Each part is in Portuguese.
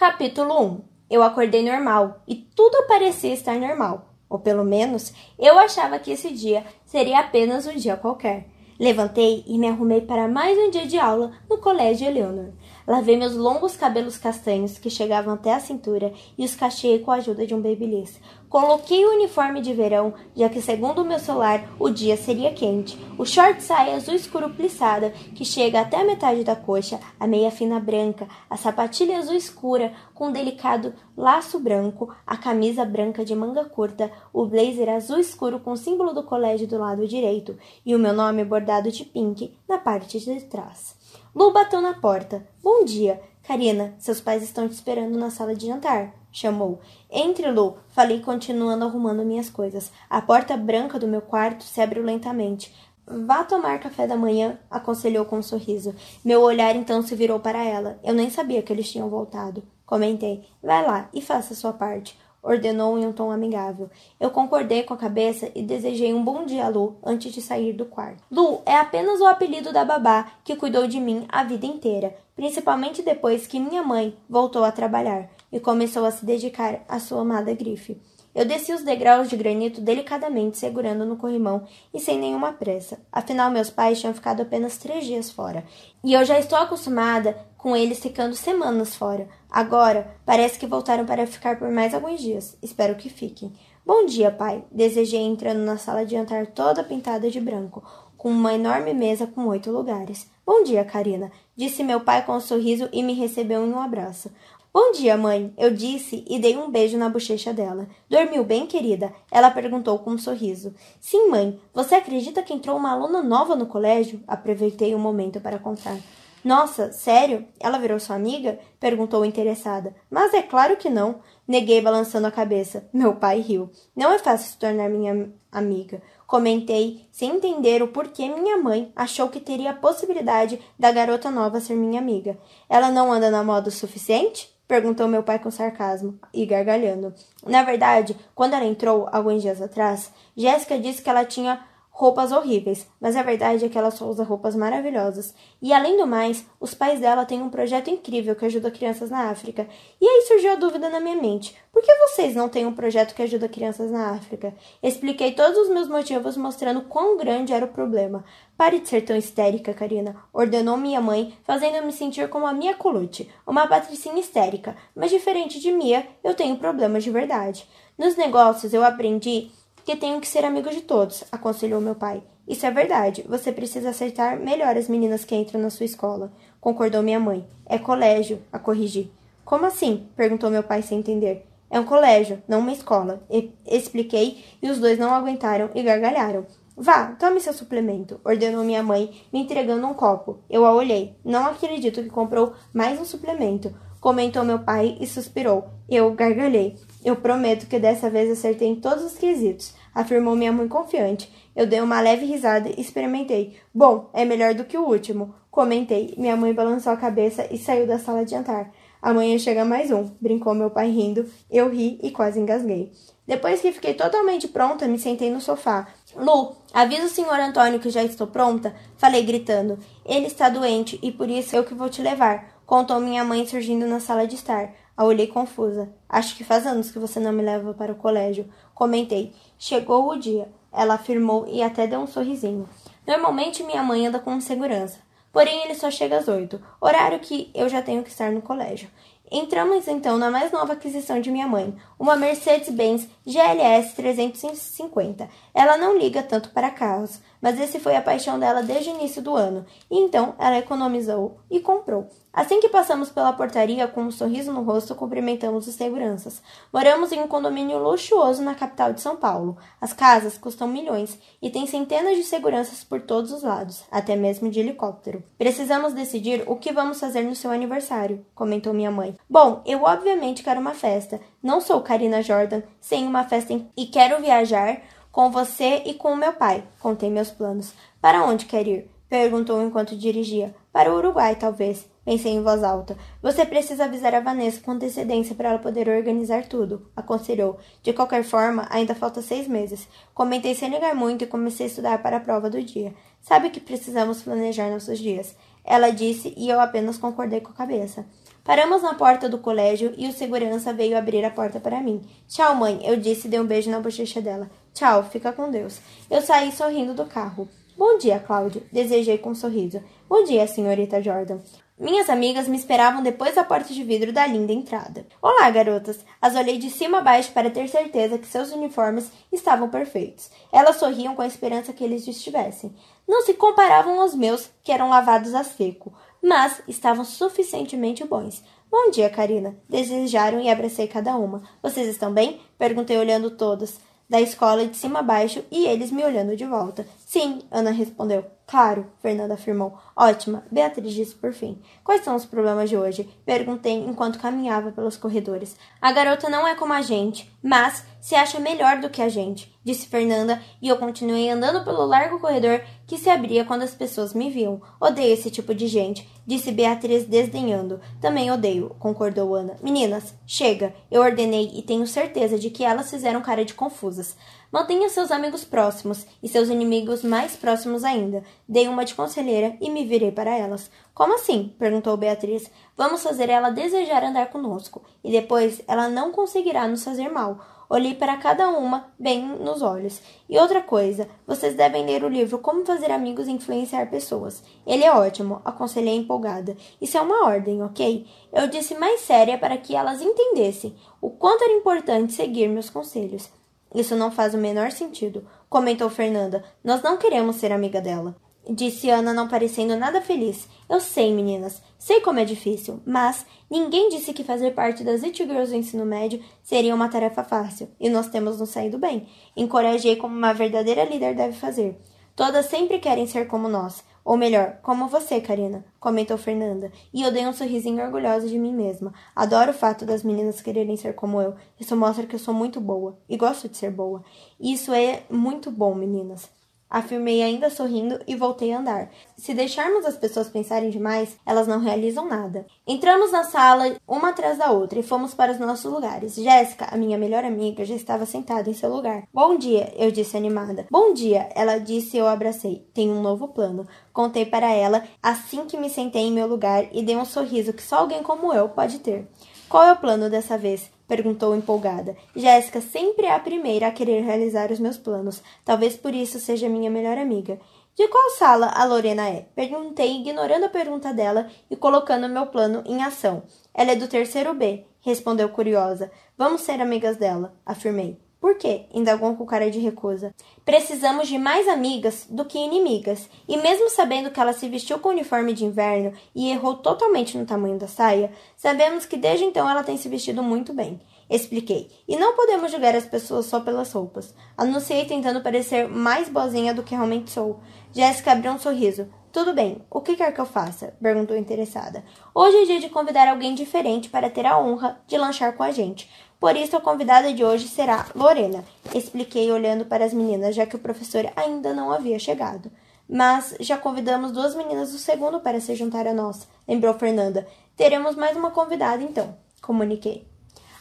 Capítulo 1 Eu acordei normal e tudo parecia estar normal. Ou pelo menos eu achava que esse dia seria apenas um dia qualquer. Levantei e me arrumei para mais um dia de aula no Colégio Eleanor. Lavei meus longos cabelos castanhos que chegavam até a cintura e os cacheei com a ajuda de um babyliss. Coloquei o uniforme de verão, já que, segundo o meu celular, o dia seria quente. O short saia azul escuro plissada, que chega até a metade da coxa, a meia fina branca, a sapatilha azul escura com um delicado laço branco, a camisa branca de manga curta, o blazer azul escuro com o símbolo do colégio do lado direito e o meu nome bordado de pink na parte de trás. Lu bateu na porta. Bom dia. Karina, seus pais estão te esperando na sala de jantar. Chamou. Entre, Lu. Falei, continuando arrumando minhas coisas. A porta branca do meu quarto se abriu lentamente. Vá tomar café da manhã, aconselhou com um sorriso. Meu olhar então se virou para ela. Eu nem sabia que eles tinham voltado. Comentei. Vai lá e faça sua parte ordenou em um tom amigável. Eu concordei com a cabeça e desejei um bom dia a Lu antes de sair do quarto. Lu é apenas o apelido da babá que cuidou de mim a vida inteira, principalmente depois que minha mãe voltou a trabalhar e começou a se dedicar à sua amada grife. Eu desci os degraus de granito delicadamente, segurando no corrimão e sem nenhuma pressa. Afinal, meus pais tinham ficado apenas três dias fora. E eu já estou acostumada com eles ficando semanas fora. Agora, parece que voltaram para ficar por mais alguns dias. Espero que fiquem. Bom dia, pai. Desejei entrando na sala de jantar toda pintada de branco, com uma enorme mesa com oito lugares. Bom dia, Karina, disse meu pai com um sorriso e me recebeu em um abraço. Bom dia, mãe, eu disse e dei um beijo na bochecha dela. Dormiu bem, querida? Ela perguntou com um sorriso. Sim, mãe. Você acredita que entrou uma aluna nova no colégio? Aproveitei o um momento para contar. Nossa, sério? Ela virou sua amiga? perguntou interessada. Mas é claro que não. Neguei balançando a cabeça. Meu pai riu. Não é fácil se tornar minha amiga. Comentei, sem entender o porquê minha mãe achou que teria a possibilidade da garota nova ser minha amiga. Ela não anda na moda o suficiente? Perguntou meu pai com sarcasmo e gargalhando. Na verdade, quando ela entrou, alguns dias atrás, Jéssica disse que ela tinha roupas horríveis, mas a verdade é que ela só usa roupas maravilhosas. E além do mais, os pais dela têm um projeto incrível que ajuda crianças na África. E aí surgiu a dúvida na minha mente: por que vocês não têm um projeto que ajuda crianças na África? Expliquei todos os meus motivos mostrando quão grande era o problema. Pare de ser tão histérica, Karina, ordenou minha mãe, fazendo-me sentir como a Mia Colucci, uma patricinha histérica, mas diferente de Mia, eu tenho problemas de verdade. Nos negócios eu aprendi que tenho que ser amigo de todos, aconselhou meu pai. Isso é verdade. Você precisa aceitar melhor as meninas que entram na sua escola, concordou minha mãe. É colégio, a corrigi. Como assim? perguntou meu pai sem entender. É um colégio, não uma escola. E expliquei e os dois não aguentaram e gargalharam. Vá, tome seu suplemento, ordenou minha mãe, me entregando um copo. Eu a olhei. Não acredito que comprou mais um suplemento, comentou meu pai e suspirou. Eu gargalhei. Eu prometo que dessa vez acertei em todos os quesitos, afirmou minha mãe confiante. Eu dei uma leve risada e experimentei. Bom, é melhor do que o último, comentei. Minha mãe balançou a cabeça e saiu da sala de jantar. Amanhã chega mais um, brincou meu pai rindo. Eu ri e quase engasguei. Depois que fiquei totalmente pronta, me sentei no sofá. Lu, avisa o senhor Antônio que já estou pronta? Falei gritando. Ele está doente e por isso eu que vou te levar, contou minha mãe surgindo na sala de estar. A olhei confusa. Acho que faz anos que você não me leva para o colégio. Comentei. Chegou o dia. Ela afirmou e até deu um sorrisinho. Normalmente minha mãe anda com segurança. Porém, ele só chega às oito, horário que eu já tenho que estar no colégio. Entramos então na mais nova aquisição de minha mãe, uma Mercedes-Benz GLS 350. Ela não liga tanto para carros, mas esse foi a paixão dela desde o início do ano, e então ela economizou e comprou. Assim que passamos pela portaria, com um sorriso no rosto, cumprimentamos os seguranças. Moramos em um condomínio luxuoso na capital de São Paulo. As casas custam milhões e tem centenas de seguranças por todos os lados, até mesmo de helicóptero. Precisamos decidir o que vamos fazer no seu aniversário, comentou minha mãe. Bom, eu obviamente quero uma festa. Não sou Karina Jordan sem uma festa e quero viajar com você e com o meu pai. Contei meus planos. Para onde quer ir? Perguntou enquanto dirigia. Para o Uruguai, talvez. Pensei em voz alta. Você precisa avisar a Vanessa com antecedência para ela poder organizar tudo, aconselhou. De qualquer forma, ainda falta seis meses. Comentei sem ligar muito e comecei a estudar para a prova do dia. Sabe que precisamos planejar nossos dias. Ela disse e eu apenas concordei com a cabeça. Paramos na porta do colégio e o segurança veio abrir a porta para mim. Tchau, mãe, eu disse e dei um beijo na bochecha dela. Tchau, fica com Deus. Eu saí sorrindo do carro. Bom dia, Cláudio, desejei com um sorriso. Bom dia, senhorita Jordan. Minhas amigas me esperavam depois da porta de vidro da linda entrada. Olá, garotas! As olhei de cima a baixo para ter certeza que seus uniformes estavam perfeitos. Elas sorriam com a esperança que eles estivessem. Não se comparavam aos meus, que eram lavados a seco mas estavam suficientemente bons. Bom dia, Karina. Desejaram e abracei cada uma. Vocês estão bem? Perguntei olhando todas, da escola de cima a baixo e eles me olhando de volta. Sim, Ana respondeu. Claro, Fernanda afirmou. Ótima, Beatriz disse por fim. Quais são os problemas de hoje? Perguntei enquanto caminhava pelos corredores. A garota não é como a gente, mas se acha melhor do que a gente, disse Fernanda, e eu continuei andando pelo largo corredor que se abria quando as pessoas me viam. Odeio esse tipo de gente, disse Beatriz desdenhando. Também odeio, concordou Ana. Meninas, chega, eu ordenei e tenho certeza de que elas fizeram cara de confusas. Mantenha seus amigos próximos e seus inimigos mais próximos ainda. Dei uma de conselheira e me virei para elas. Como assim? perguntou Beatriz. Vamos fazer ela desejar andar conosco, e depois ela não conseguirá nos fazer mal. Olhei para cada uma bem nos olhos. E outra coisa, vocês devem ler o livro Como Fazer Amigos e Influenciar Pessoas. Ele é ótimo, aconselhei empolgada. Isso é uma ordem, ok? Eu disse mais séria para que elas entendessem o quanto era importante seguir meus conselhos. Isso não faz o menor sentido, comentou Fernanda. Nós não queremos ser amiga dela. Disse Ana, não parecendo nada feliz. Eu sei, meninas, sei como é difícil, mas ninguém disse que fazer parte das It Girls do ensino médio seria uma tarefa fácil, e nós temos nos saído bem. Encorajei como uma verdadeira líder deve fazer. Todas sempre querem ser como nós. Ou melhor, como você, Karina, comentou Fernanda, e eu dei um sorrisinho orgulhosa de mim mesma. Adoro o fato das meninas quererem ser como eu. Isso mostra que eu sou muito boa, e gosto de ser boa. Isso é muito bom, meninas. Afirmei ainda sorrindo e voltei a andar. Se deixarmos as pessoas pensarem demais, elas não realizam nada. Entramos na sala, uma atrás da outra, e fomos para os nossos lugares. Jéssica, a minha melhor amiga, já estava sentada em seu lugar. Bom dia, eu disse animada. Bom dia, ela disse e eu abracei. Tenho um novo plano. Contei para ela assim que me sentei em meu lugar e dei um sorriso que só alguém como eu pode ter. Qual é o plano dessa vez? Perguntou empolgada. Jéssica sempre é a primeira a querer realizar os meus planos. Talvez por isso seja minha melhor amiga. De qual sala a Lorena é? Perguntei, ignorando a pergunta dela e colocando meu plano em ação. Ela é do terceiro B, respondeu curiosa. Vamos ser amigas dela, afirmei. Por quê? indagou com cara de recusa. Precisamos de mais amigas do que inimigas, e mesmo sabendo que ela se vestiu com uniforme de inverno e errou totalmente no tamanho da saia, sabemos que desde então ela tem se vestido muito bem. Expliquei. E não podemos julgar as pessoas só pelas roupas. Anunciei tentando parecer mais boazinha do que realmente sou. Jéssica abriu um sorriso. Tudo bem, o que quer que eu faça? perguntou interessada. Hoje é dia de convidar alguém diferente para ter a honra de lanchar com a gente. Por isso, a convidada de hoje será Lorena, expliquei olhando para as meninas, já que o professor ainda não havia chegado. Mas já convidamos duas meninas do segundo para se juntar a nós, lembrou Fernanda. Teremos mais uma convidada então, comuniquei.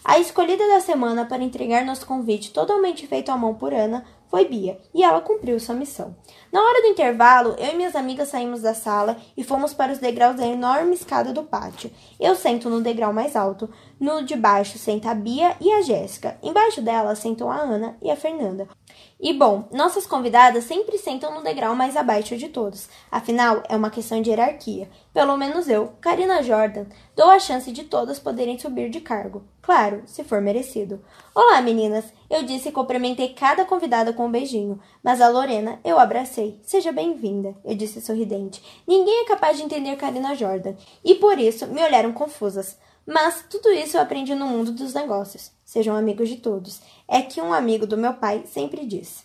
A escolhida da semana para entregar nosso convite totalmente feito à mão por Ana foi Bia, e ela cumpriu sua missão. Na hora do intervalo, eu e minhas amigas saímos da sala e fomos para os degraus da enorme escada do pátio. Eu sento no degrau mais alto, no de baixo senta a Bia e a Jéssica. Embaixo dela sentam a Ana e a Fernanda. E bom, nossas convidadas sempre sentam no degrau mais abaixo de todos. Afinal, é uma questão de hierarquia. Pelo menos eu, Karina Jordan, dou a chance de todas poderem subir de cargo. Claro, se for merecido. Olá, meninas! Eu disse e cumprimentei cada convidada com um beijinho, mas a Lorena eu abracei. Seja bem-vinda, eu disse sorridente. Ninguém é capaz de entender Karina Jordan, e por isso me olharam confusas. Mas tudo isso eu aprendi no mundo dos negócios. Sejam amigos de todos. É que um amigo do meu pai sempre disse.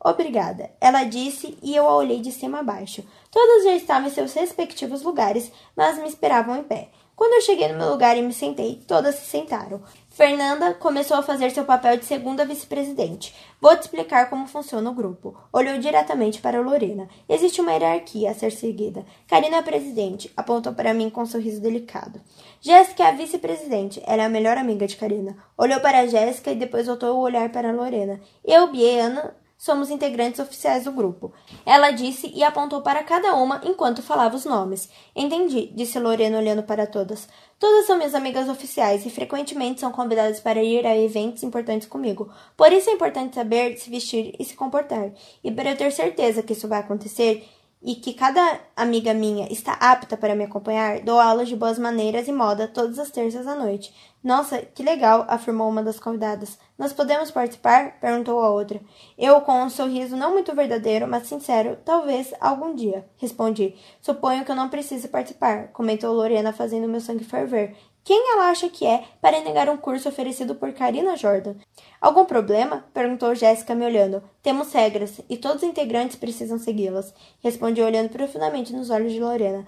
Obrigada, ela disse e eu a olhei de cima a baixo. Todas já estavam em seus respectivos lugares, mas me esperavam em pé. Quando eu cheguei no meu lugar e me sentei, todas se sentaram. Fernanda começou a fazer seu papel de segunda vice-presidente. Vou te explicar como funciona o grupo. Olhou diretamente para Lorena. Existe uma hierarquia a ser seguida. Karina é presidente, apontou para mim com um sorriso delicado. Jéssica é a vice-presidente. Ela é a melhor amiga de Karina. Olhou para Jéssica e depois voltou o olhar para Lorena. Eu, Bia e Ana somos integrantes oficiais do grupo. Ela disse e apontou para cada uma enquanto falava os nomes. Entendi, disse Lorena olhando para todas. Todas são minhas amigas oficiais e frequentemente são convidadas para ir a eventos importantes comigo. Por isso é importante saber se vestir e se comportar. E para eu ter certeza que isso vai acontecer, e que cada amiga minha está apta para me acompanhar, dou aulas de boas maneiras e moda todas as terças à noite. Nossa, que legal! afirmou uma das convidadas. Nós podemos participar? perguntou a outra. Eu, com um sorriso não muito verdadeiro, mas sincero, talvez algum dia, respondi. Suponho que eu não precise participar, comentou Lorena, fazendo meu sangue ferver. Quem ela acha que é para negar um curso oferecido por Karina Jordan? Algum problema? perguntou Jéssica me olhando. Temos regras e todos os integrantes precisam segui-las. Respondi olhando profundamente nos olhos de Lorena.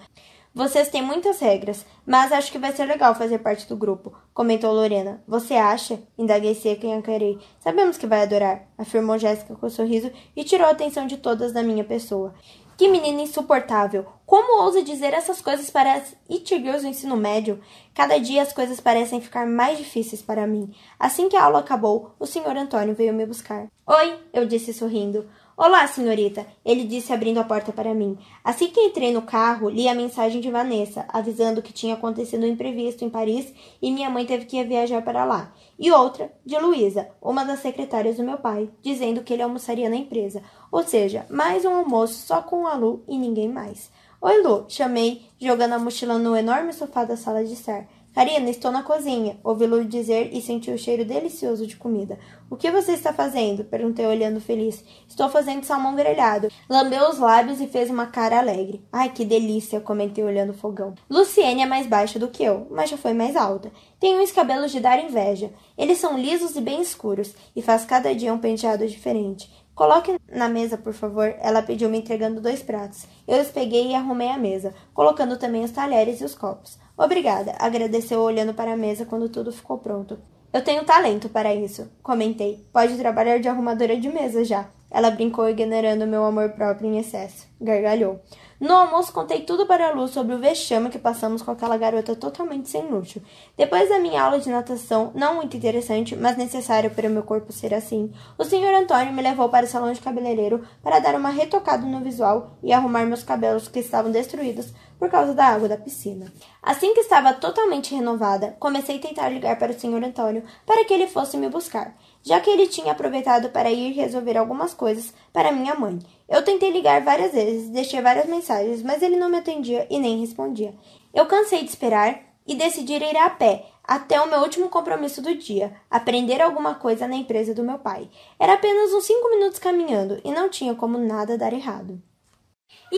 Vocês têm muitas regras, mas acho que vai ser legal fazer parte do grupo, comentou Lorena. Você acha? Indaguei seca e encarei. Sabemos que vai adorar, afirmou Jéssica com um sorriso e tirou a atenção de todas da minha pessoa. Que menina insuportável! Como ousa dizer essas coisas para as It Girls do ensino médio? Cada dia as coisas parecem ficar mais difíceis para mim. Assim que a aula acabou, o senhor Antônio veio me buscar. Oi, eu disse sorrindo. Olá, senhorita, ele disse abrindo a porta para mim. Assim que entrei no carro, li a mensagem de Vanessa, avisando que tinha acontecido um imprevisto em Paris e minha mãe teve que viajar para lá. E outra, de Luísa, uma das secretárias do meu pai, dizendo que ele almoçaria na empresa. Ou seja, mais um almoço só com a Lu e ninguém mais. Oi, Lu, chamei, jogando a mochila no enorme sofá da sala de estar. Karina, estou na cozinha, ouvi-lo dizer e senti o cheiro delicioso de comida. O que você está fazendo? perguntei olhando feliz. Estou fazendo salmão grelhado. Lambeu os lábios e fez uma cara alegre. Ai, que delícia, comentei olhando o fogão. Luciene é mais baixa do que eu, mas já foi mais alta. Tem uns cabelos de dar inveja. Eles são lisos e bem escuros, e faz cada dia um penteado diferente. Coloque na mesa, por favor. Ela pediu, me entregando dois pratos. Eu os peguei e arrumei a mesa, colocando também os talheres e os copos. Obrigada, agradeceu olhando para a mesa quando tudo ficou pronto. Eu tenho talento para isso, comentei. Pode trabalhar de arrumadora de mesa já. Ela brincou, ignorando meu amor próprio em excesso. Gargalhou. No almoço, contei tudo para a Lu sobre o vexame que passamos com aquela garota totalmente sem luxo. Depois da minha aula de natação, não muito interessante, mas necessária para o meu corpo ser assim, o senhor Antônio me levou para o salão de cabeleireiro para dar uma retocada no visual e arrumar meus cabelos que estavam destruídos por causa da água da piscina. Assim que estava totalmente renovada, comecei a tentar ligar para o senhor Antônio para que ele fosse me buscar já que ele tinha aproveitado para ir resolver algumas coisas para minha mãe. Eu tentei ligar várias vezes, deixei várias mensagens, mas ele não me atendia e nem respondia. Eu cansei de esperar e decidi ir a pé até o meu último compromisso do dia, aprender alguma coisa na empresa do meu pai. Era apenas uns cinco minutos caminhando e não tinha como nada dar errado.